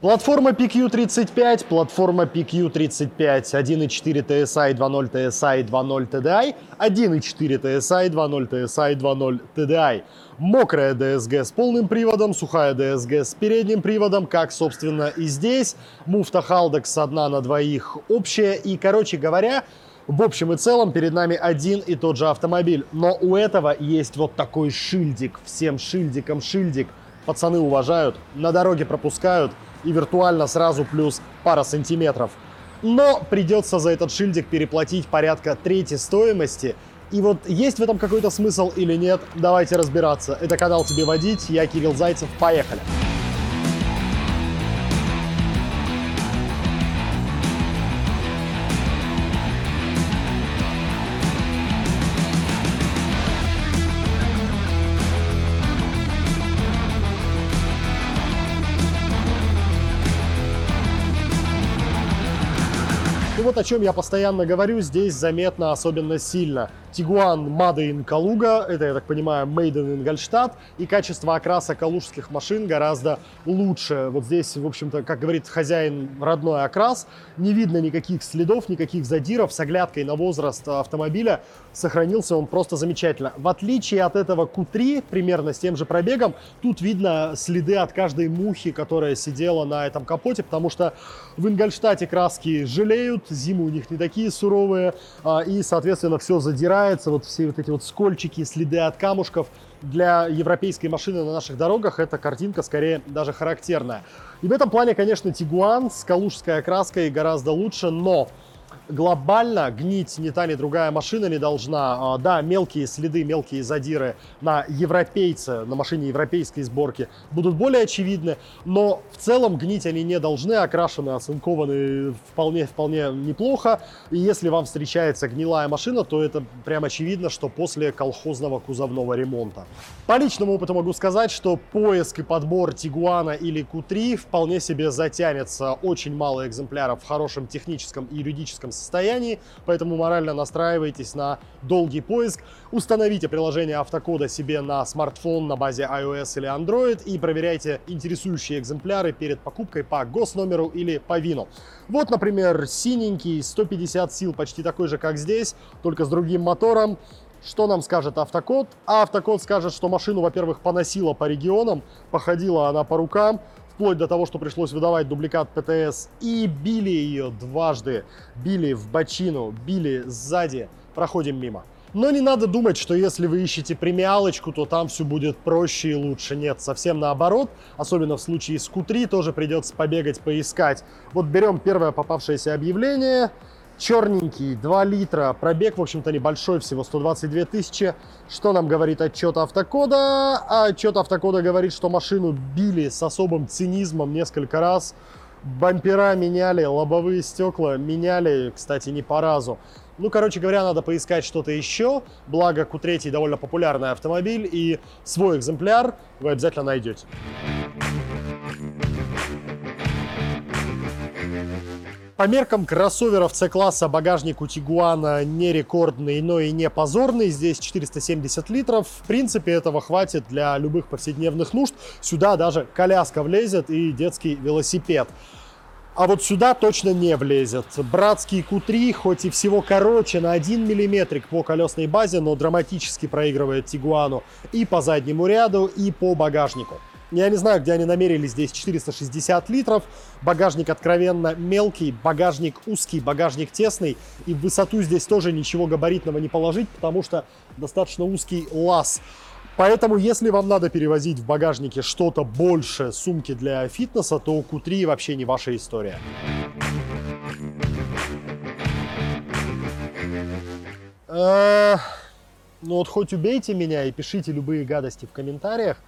Платформа PQ35, платформа PQ35, 1.4 TSI, 2.0 TSI, 2.0 TDI, 1.4 TSI, 2.0 TSI, 2.0 TDI. Мокрая DSG с полным приводом, сухая DSG с передним приводом, как, собственно, и здесь. Муфта Haldex одна на двоих общая. И, короче говоря, в общем и целом перед нами один и тот же автомобиль. Но у этого есть вот такой шильдик. Всем шильдиком шильдик. Пацаны уважают, на дороге пропускают – и виртуально сразу плюс пара сантиметров. Но придется за этот шильдик переплатить порядка трети стоимости. И вот есть в этом какой-то смысл или нет, давайте разбираться. Это канал «Тебе водить», я Кирилл Зайцев, поехали! И вот о чем я постоянно говорю, здесь заметно особенно сильно. Тигуан Made in Калуга, это, я так понимаю, Made in Ingolstadt, и качество окраса калужских машин гораздо лучше. Вот здесь, в общем-то, как говорит хозяин, родной окрас, не видно никаких следов, никаких задиров, с оглядкой на возраст автомобиля сохранился он просто замечательно. В отличие от этого Q3, примерно с тем же пробегом, тут видно следы от каждой мухи, которая сидела на этом капоте, потому что в Ингольштате краски жалеют, зимы у них не такие суровые, а, и, соответственно, все задирает стирается, вот все вот эти вот скольчики, следы от камушков. Для европейской машины на наших дорогах эта картинка скорее даже характерная. И в этом плане, конечно, Тигуан с калужской окраской гораздо лучше, но глобально гнить ни та, ни другая машина не должна. А, да, мелкие следы, мелкие задиры на европейце, на машине европейской сборки будут более очевидны, но в целом гнить они не должны, окрашены, оцинкованы вполне-вполне неплохо. И если вам встречается гнилая машина, то это прям очевидно, что после колхозного кузовного ремонта. По личному опыту могу сказать, что поиск и подбор Тигуана или Q3 вполне себе затянется. Очень мало экземпляров в хорошем техническом и юридическом состоянии, поэтому морально настраивайтесь на долгий поиск. Установите приложение автокода себе на смартфон на базе iOS или Android и проверяйте интересующие экземпляры перед покупкой по госномеру или по вину. Вот, например, синенький, 150 сил, почти такой же, как здесь, только с другим мотором. Что нам скажет автокод? А автокод скажет, что машину, во-первых, поносила по регионам, походила она по рукам, вплоть до того, что пришлось выдавать дубликат ПТС. И били ее дважды. Били в бочину, били сзади. Проходим мимо. Но не надо думать, что если вы ищете премиалочку, то там все будет проще и лучше. Нет, совсем наоборот. Особенно в случае с Q3 тоже придется побегать, поискать. Вот берем первое попавшееся объявление черненький, 2 литра, пробег, в общем-то, небольшой, всего 122 тысячи. Что нам говорит отчет автокода? А отчет автокода говорит, что машину били с особым цинизмом несколько раз. Бампера меняли, лобовые стекла меняли, кстати, не по разу. Ну, короче говоря, надо поискать что-то еще. Благо, Q3 довольно популярный автомобиль, и свой экземпляр вы обязательно найдете. По меркам кроссоверов C-класса багажник у Тигуана не рекордный, но и не позорный. Здесь 470 литров. В принципе, этого хватит для любых повседневных нужд. Сюда даже коляска влезет и детский велосипед. А вот сюда точно не влезет. Братский Q3, хоть и всего короче на 1 миллиметрик по колесной базе, но драматически проигрывает Тигуану и по заднему ряду, и по багажнику. Я не знаю, где они намерили здесь 460 литров. Багажник откровенно мелкий, багажник узкий, багажник тесный. И в высоту здесь тоже ничего габаритного не положить, потому что достаточно узкий лаз. Поэтому, если вам надо перевозить в багажнике что-то больше сумки для фитнеса, то Q3 вообще не ваша история. Э, ну вот хоть убейте меня и пишите любые гадости в комментариях,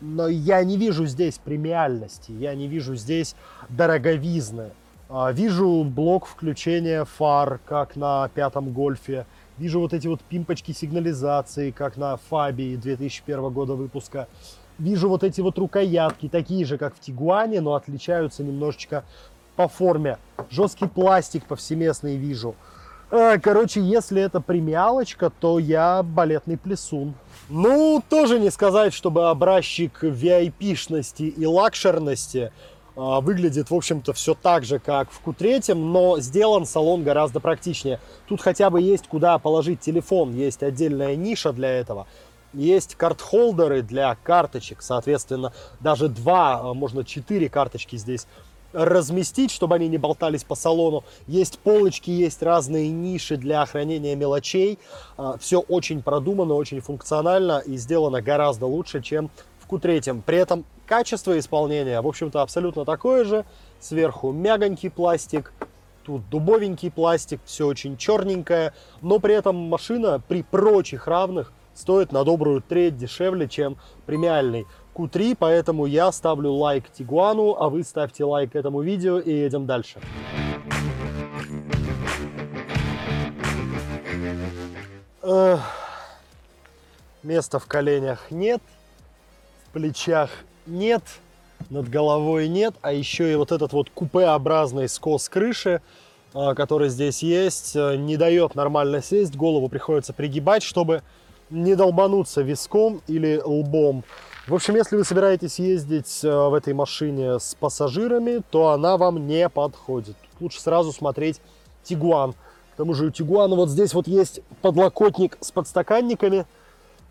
но я не вижу здесь премиальности, я не вижу здесь дороговизны. А, вижу блок включения фар, как на пятом гольфе. Вижу вот эти вот пимпочки сигнализации, как на Фабии 2001 года выпуска. Вижу вот эти вот рукоятки, такие же, как в Тигуане, но отличаются немножечко по форме. Жесткий пластик повсеместный вижу. А, короче, если это премиалочка, то я балетный плесун. Ну, тоже не сказать, чтобы образчик VIP-шности и лакшерности. А, выглядит, в общем-то, все так же, как в Q3, но сделан салон гораздо практичнее. Тут хотя бы есть куда положить телефон, есть отдельная ниша для этого. Есть карт-холдеры для карточек, соответственно, даже два, а, можно четыре карточки здесь разместить, чтобы они не болтались по салону. Есть полочки, есть разные ниши для хранения мелочей. А, Все очень продумано, очень функционально и сделано гораздо лучше, чем в Q3. При этом качество исполнения, в общем-то, абсолютно такое же. Сверху мягонький пластик, тут дубовенький пластик, все очень черненькое, но при этом машина при прочих равных стоит на добрую треть дешевле, чем премиальный. Q3, поэтому я ставлю лайк Тигуану, а вы ставьте лайк этому видео и едем дальше. Эх, места в коленях нет, в плечах нет, над головой нет, а еще и вот этот вот купеобразный скос крыши, а, который здесь есть, э, не дает нормально сесть, голову приходится пригибать, чтобы не долбануться виском или лбом. В общем, если вы собираетесь ездить э, в этой машине с пассажирами, то она вам не подходит. Лучше сразу смотреть Тигуан. К тому же у Тигуана вот здесь вот есть подлокотник с подстаканниками,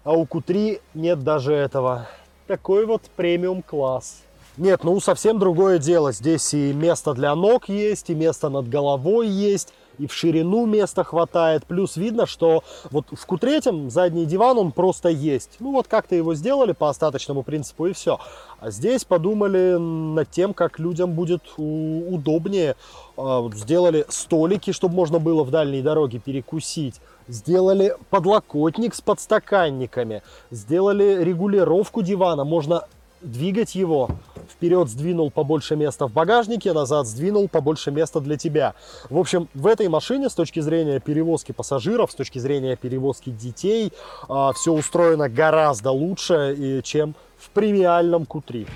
а у Q3 нет даже этого. Такой вот премиум класс. Нет, ну совсем другое дело. Здесь и место для ног есть, и место над головой есть и в ширину места хватает. Плюс видно, что вот в Q3 задний диван, он просто есть. Ну вот как-то его сделали по остаточному принципу и все. А здесь подумали над тем, как людям будет удобнее. А, сделали столики, чтобы можно было в дальней дороге перекусить. Сделали подлокотник с подстаканниками. Сделали регулировку дивана. Можно двигать его. Вперед сдвинул побольше места в багажнике, назад сдвинул побольше места для тебя. В общем, в этой машине с точки зрения перевозки пассажиров, с точки зрения перевозки детей, а, все устроено гораздо лучше, чем в премиальном Q3.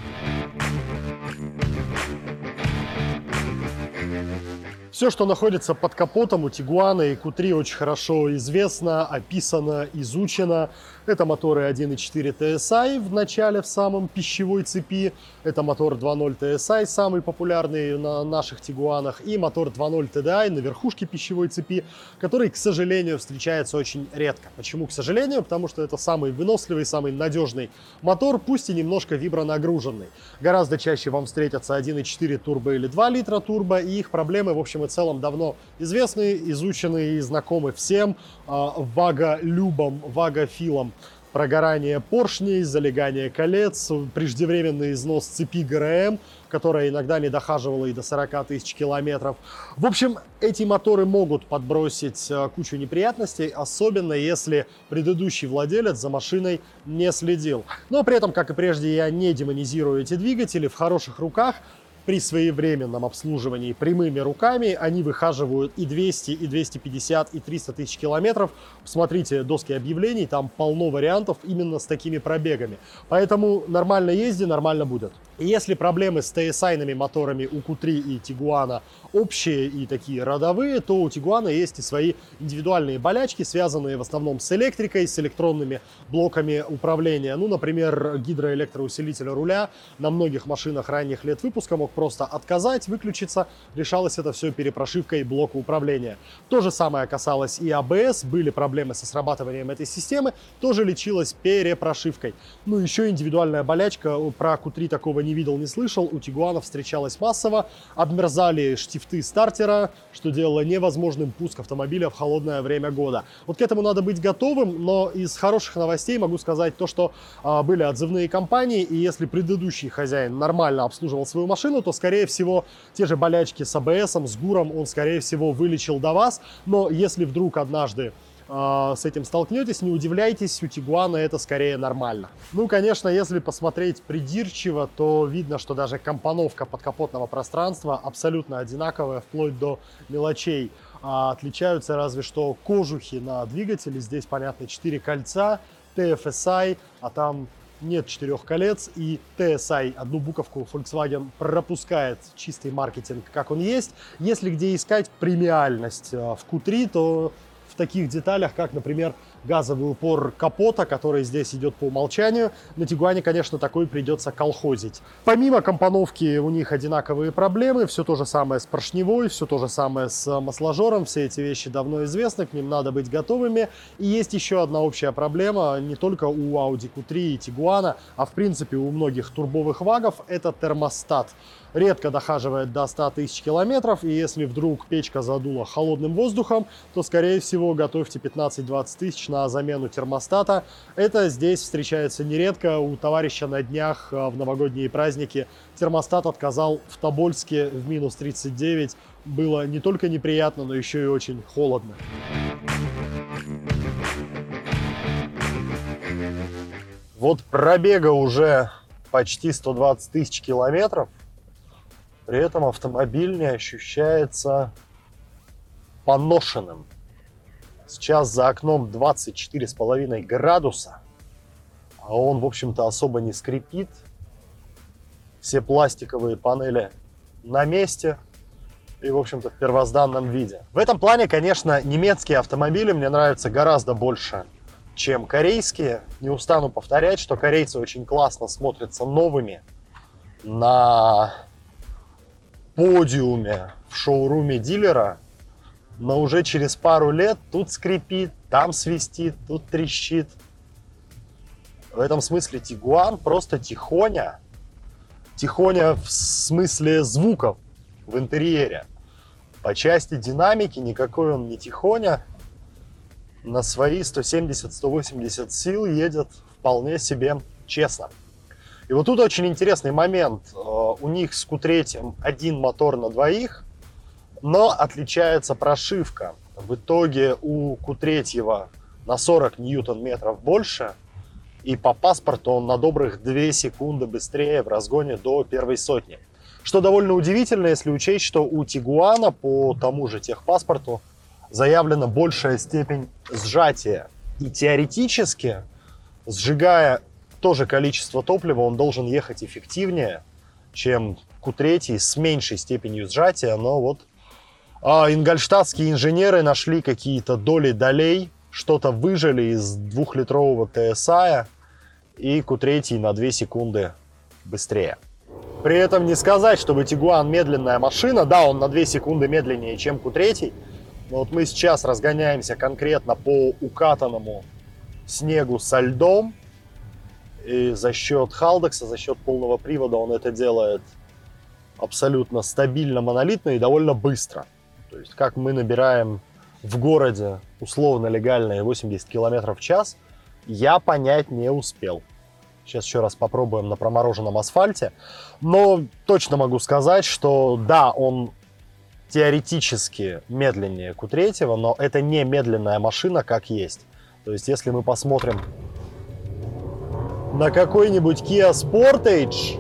Все, что находится под капотом у Тигуана и Q3 очень хорошо известно, описано, изучено. Это моторы 1.4 TSI в начале, в самом пищевой цепи. Это мотор 2.0 TSI, самый популярный на наших Тигуанах. И мотор 2.0 TDI на верхушке пищевой цепи, который, к сожалению, встречается очень редко. Почему, к сожалению? Потому что это самый выносливый, самый надежный мотор, пусть и немножко вибронагруженный. Гораздо чаще вам встретятся 1.4 турбо или 2 литра турбо, и их проблемы, в общем и целом, давно известны, изучены и знакомы всем а, ваголюбам, вагофилам прогорание поршней, залегание колец, преждевременный износ цепи ГРМ, которая иногда не дохаживала и до 40 тысяч километров. В общем, эти моторы могут подбросить э, кучу неприятностей, особенно если предыдущий владелец за машиной не следил. Но при этом, как и прежде, я не демонизирую эти двигатели в хороших руках при своевременном обслуживании прямыми руками они выхаживают и 200, и 250, и 300 тысяч километров. Посмотрите доски объявлений, там полно вариантов именно с такими пробегами. Поэтому нормально езди, нормально будет. Если проблемы с TSI-ными моторами у Q3 и Тигуана общие и такие родовые, то у Тигуана есть и свои индивидуальные болячки, связанные в основном с электрикой, с электронными блоками управления. Ну, например, гидроэлектроусилитель руля на многих машинах ранних лет выпуска мог просто отказать, выключиться. Решалось это все перепрошивкой блока управления. То же самое касалось и АБС. Были проблемы со срабатыванием этой системы. Тоже лечилось перепрошивкой. Ну, еще индивидуальная болячка. Про Q3 такого не видел, не слышал. У Тигуана встречалась массово. Обмерзали штифты стартера, что делало невозможным пуск автомобиля в холодное время года. Вот к этому надо быть готовым, но из хороших новостей могу сказать то, что а, были отзывные компании, и если предыдущий хозяин нормально обслуживал свою машину, то, скорее всего, те же болячки с АБС, с ГУРом он, скорее всего, вылечил до вас. Но если вдруг однажды э, с этим столкнетесь, не удивляйтесь, у Тигуана это скорее нормально. Ну, конечно, если посмотреть придирчиво, то видно, что даже компоновка подкапотного пространства абсолютно одинаковая, вплоть до мелочей. А отличаются разве что кожухи на двигателе. Здесь, понятно, 4 кольца, TFSI, а там нет четырех колец, и TSI, одну буковку Volkswagen пропускает чистый маркетинг, как он есть. Если где искать премиальность э, в Q3, то в таких деталях, как, например, газовый упор капота, который здесь идет по умолчанию. На Тигуане, конечно, такой придется колхозить. Помимо компоновки у них одинаковые проблемы. Все то же самое с поршневой, все то же самое с масложором. Все эти вещи давно известны, к ним надо быть готовыми. И есть еще одна общая проблема, не только у Audi Q3 и Тигуана, а в принципе у многих турбовых вагов, это термостат редко дохаживает до 100 тысяч километров, и если вдруг печка задула холодным воздухом, то, скорее всего, готовьте 15-20 тысяч на замену термостата. Это здесь встречается нередко. У товарища на днях а, в новогодние праздники термостат отказал в Тобольске в минус 39. Было не только неприятно, но еще и очень холодно. Вот пробега уже почти 120 тысяч километров. При этом автомобиль не ощущается поношенным. Сейчас за окном 24,5 градуса, а он, в общем-то, особо не скрипит. Все пластиковые панели на месте и, в общем-то, в первозданном виде. В этом плане, конечно, немецкие автомобили мне нравятся гораздо больше, чем корейские. Не устану повторять, что корейцы очень классно смотрятся новыми на подиуме в шоуруме дилера, но уже через пару лет тут скрипит, там свистит, тут трещит. В этом смысле Тигуан просто тихоня. Тихоня в смысле звуков в интерьере. По части динамики никакой он не тихоня. На свои 170-180 сил едет вполне себе честно. И вот тут очень интересный момент. Э, у них с Q3 один мотор на двоих, но отличается прошивка. В итоге у Q3 на 40 ньютон-метров больше, и по паспорту он на добрых 2 секунды быстрее в разгоне до первой сотни. Что довольно удивительно, если учесть, что у Тигуана по тому же техпаспорту заявлена большая степень сжатия. И теоретически, сжигая то же количество топлива, он должен ехать эффективнее, чем Q3 с меньшей степенью сжатия, но вот а, ингольштадтские инженеры нашли какие-то доли долей, что-то выжили из двухлитрового TSI, и Q3 на 2 секунды быстрее. При этом не сказать, чтобы Тигуан медленная машина, да, он на 2 секунды медленнее, чем Q3, но вот мы сейчас разгоняемся конкретно по укатанному снегу со льдом, и за счет Халдекса, за счет полного привода он это делает абсолютно стабильно, монолитно и довольно быстро. То есть как мы набираем в городе условно легальные 80 км в час, я понять не успел. Сейчас еще раз попробуем на промороженном асфальте. Но точно могу сказать, что да, он теоретически медленнее Q3, но это не медленная машина как есть. То есть если мы посмотрим на какой-нибудь Kia Sportage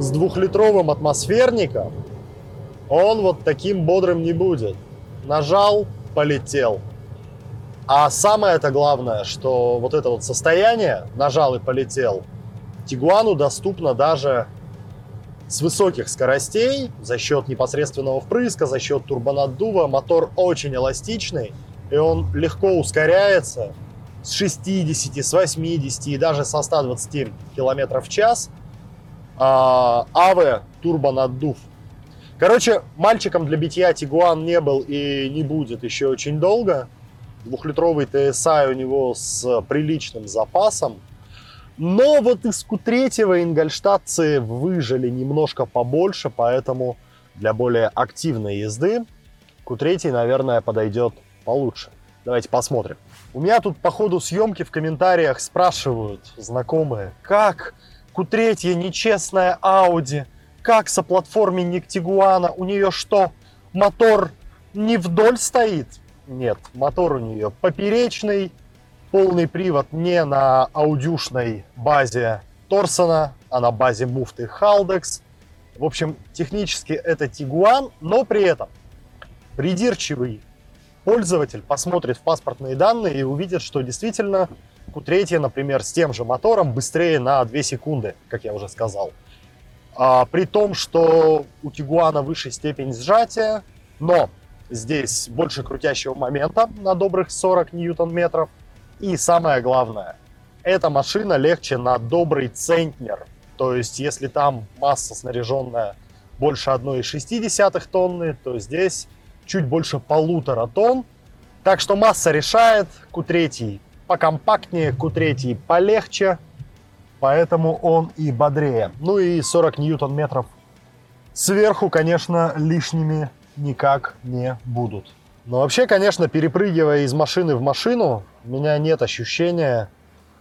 с двухлитровым атмосферником, он вот таким бодрым не будет. Нажал, полетел. А самое это главное, что вот это вот состояние, нажал и полетел, Тигуану доступно даже с высоких скоростей за счет непосредственного впрыска, за счет турбонаддува. Мотор очень эластичный, и он легко ускоряется, с 60, с 80 и даже со 120 км в час. А, АВ турбонаддув. Короче, мальчиком для битья Тигуан не был и не будет еще очень долго. Двухлитровый TSI у него с приличным запасом. Но вот из Q3 ингольштадтцы выжили немножко побольше, поэтому для более активной езды Q3, наверное, подойдет получше. Давайте посмотрим. У меня тут по ходу съемки в комментариях спрашивают знакомые, как Q3 нечестная Audi, как соплатформенник Тигуана, у нее что, мотор не вдоль стоит? Нет, мотор у нее поперечный, полный привод не на аудюшной базе Торсона, а на базе муфты Haldex. В общем, технически это Тигуан, но при этом придирчивый пользователь посмотрит в паспортные данные и увидит, что действительно Q3, например, с тем же мотором быстрее на 2 секунды, как я уже сказал. А, при том, что у Тигуана выше степень сжатия, но здесь больше крутящего момента на добрых 40 ньютон-метров. И самое главное, эта машина легче на добрый центнер. То есть, если там масса снаряженная больше 1,6 тонны, то здесь чуть больше полутора тонн. Так что масса решает. Q3 покомпактнее, Q3 полегче, поэтому он и бодрее. Ну и 40 ньютон-метров сверху, конечно, лишними никак не будут. Но вообще, конечно, перепрыгивая из машины в машину, у меня нет ощущения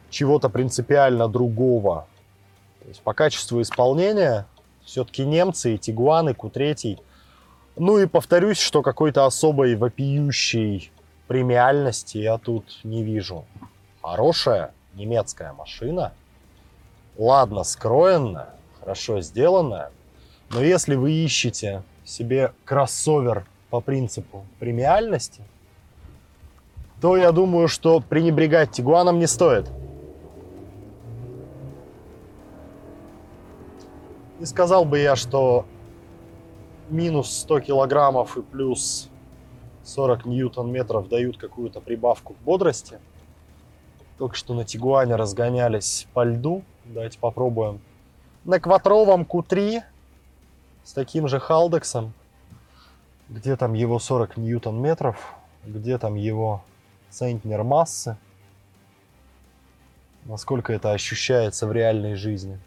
чего-то принципиально другого. То есть по качеству исполнения все-таки немцы и Тигуаны, Q3. Ну и повторюсь, что какой-то особой вопиющей премиальности я тут не вижу. Хорошая немецкая машина, ладно скроенная, хорошо сделанная, но если вы ищете себе кроссовер по принципу премиальности, то я думаю, что пренебрегать Тигуаном не стоит. Не сказал бы я, что минус 100 килограммов и плюс 40 ньютон-метров дают какую-то прибавку к бодрости. Только что на Тигуане разгонялись по льду. Давайте попробуем. На квадровом Q3 с таким же халдексом. Где там его 40 ньютон-метров? Где там его центнер массы? Насколько это ощущается в реальной жизни?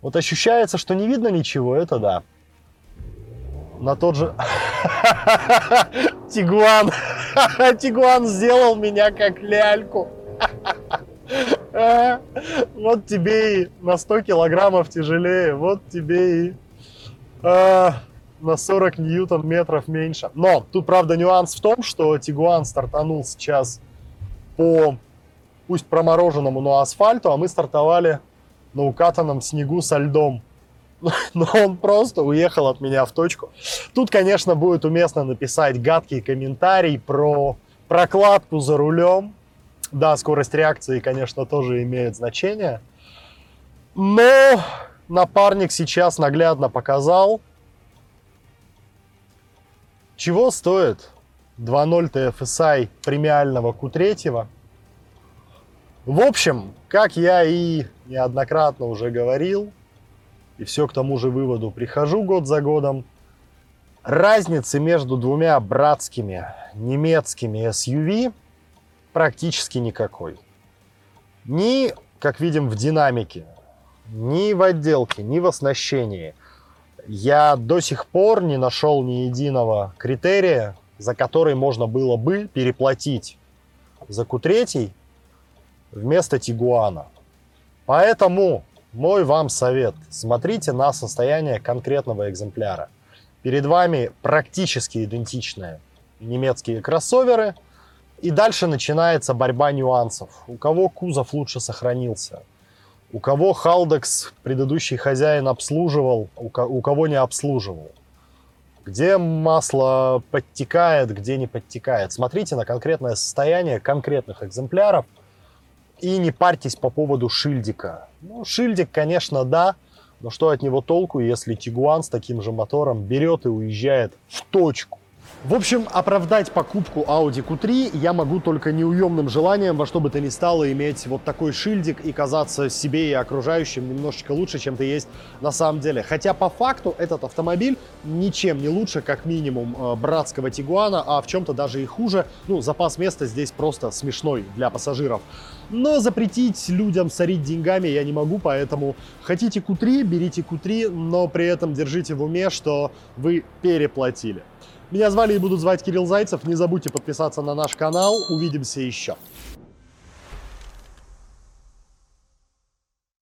Вот ощущается, что не видно ничего, это да на тот же... Тигуан. Тигуан сделал меня как ляльку. Вот тебе и на 100 килограммов тяжелее, вот тебе и а, на 40 ньютон метров меньше. Но тут, правда, нюанс в том, что Тигуан стартанул сейчас по, пусть промороженному, но асфальту, а мы стартовали на укатанном снегу со льдом. но он просто уехал от меня в точку. Тут, конечно, будет уместно написать гадкий комментарий про прокладку за рулем. Да, скорость реакции, конечно, тоже имеет значение. Но напарник сейчас наглядно показал, чего стоит 2.0 TFSI премиального Q3. В общем, как я и неоднократно уже говорил, и все к тому же выводу прихожу год за годом, разницы между двумя братскими немецкими SUV практически никакой. Ни, как видим, в динамике, ни в отделке, ни в оснащении. Я до сих пор не нашел ни единого критерия, за который можно было бы переплатить за Q3 вместо Тигуана. Поэтому мой вам совет. Смотрите на состояние конкретного экземпляра. Перед вами практически идентичные немецкие кроссоверы. И дальше начинается борьба нюансов. У кого кузов лучше сохранился. У кого Халдекс предыдущий хозяин обслуживал, у кого не обслуживал. Где масло подтекает, где не подтекает. Смотрите на конкретное состояние конкретных экземпляров – и не парьтесь по поводу шильдика. Ну, шильдик, конечно, да, но что от него толку, если Тигуан с таким же мотором берет и уезжает в точку? В общем, оправдать покупку Audi Q3 я могу только неуемным желанием во что бы то ни стало иметь вот такой шильдик и казаться себе и окружающим немножечко лучше, чем ты есть на самом деле. Хотя по факту этот автомобиль ничем не лучше, как минимум, э, братского Тигуана, а в чем-то даже и хуже. Ну, запас места здесь просто смешной для пассажиров. Но запретить людям сорить деньгами я не могу, поэтому хотите Q3, берите Q3, но при этом держите в уме, что вы переплатили. Меня звали и будут звать Кирилл Зайцев. Не забудьте подписаться на наш канал. Увидимся еще.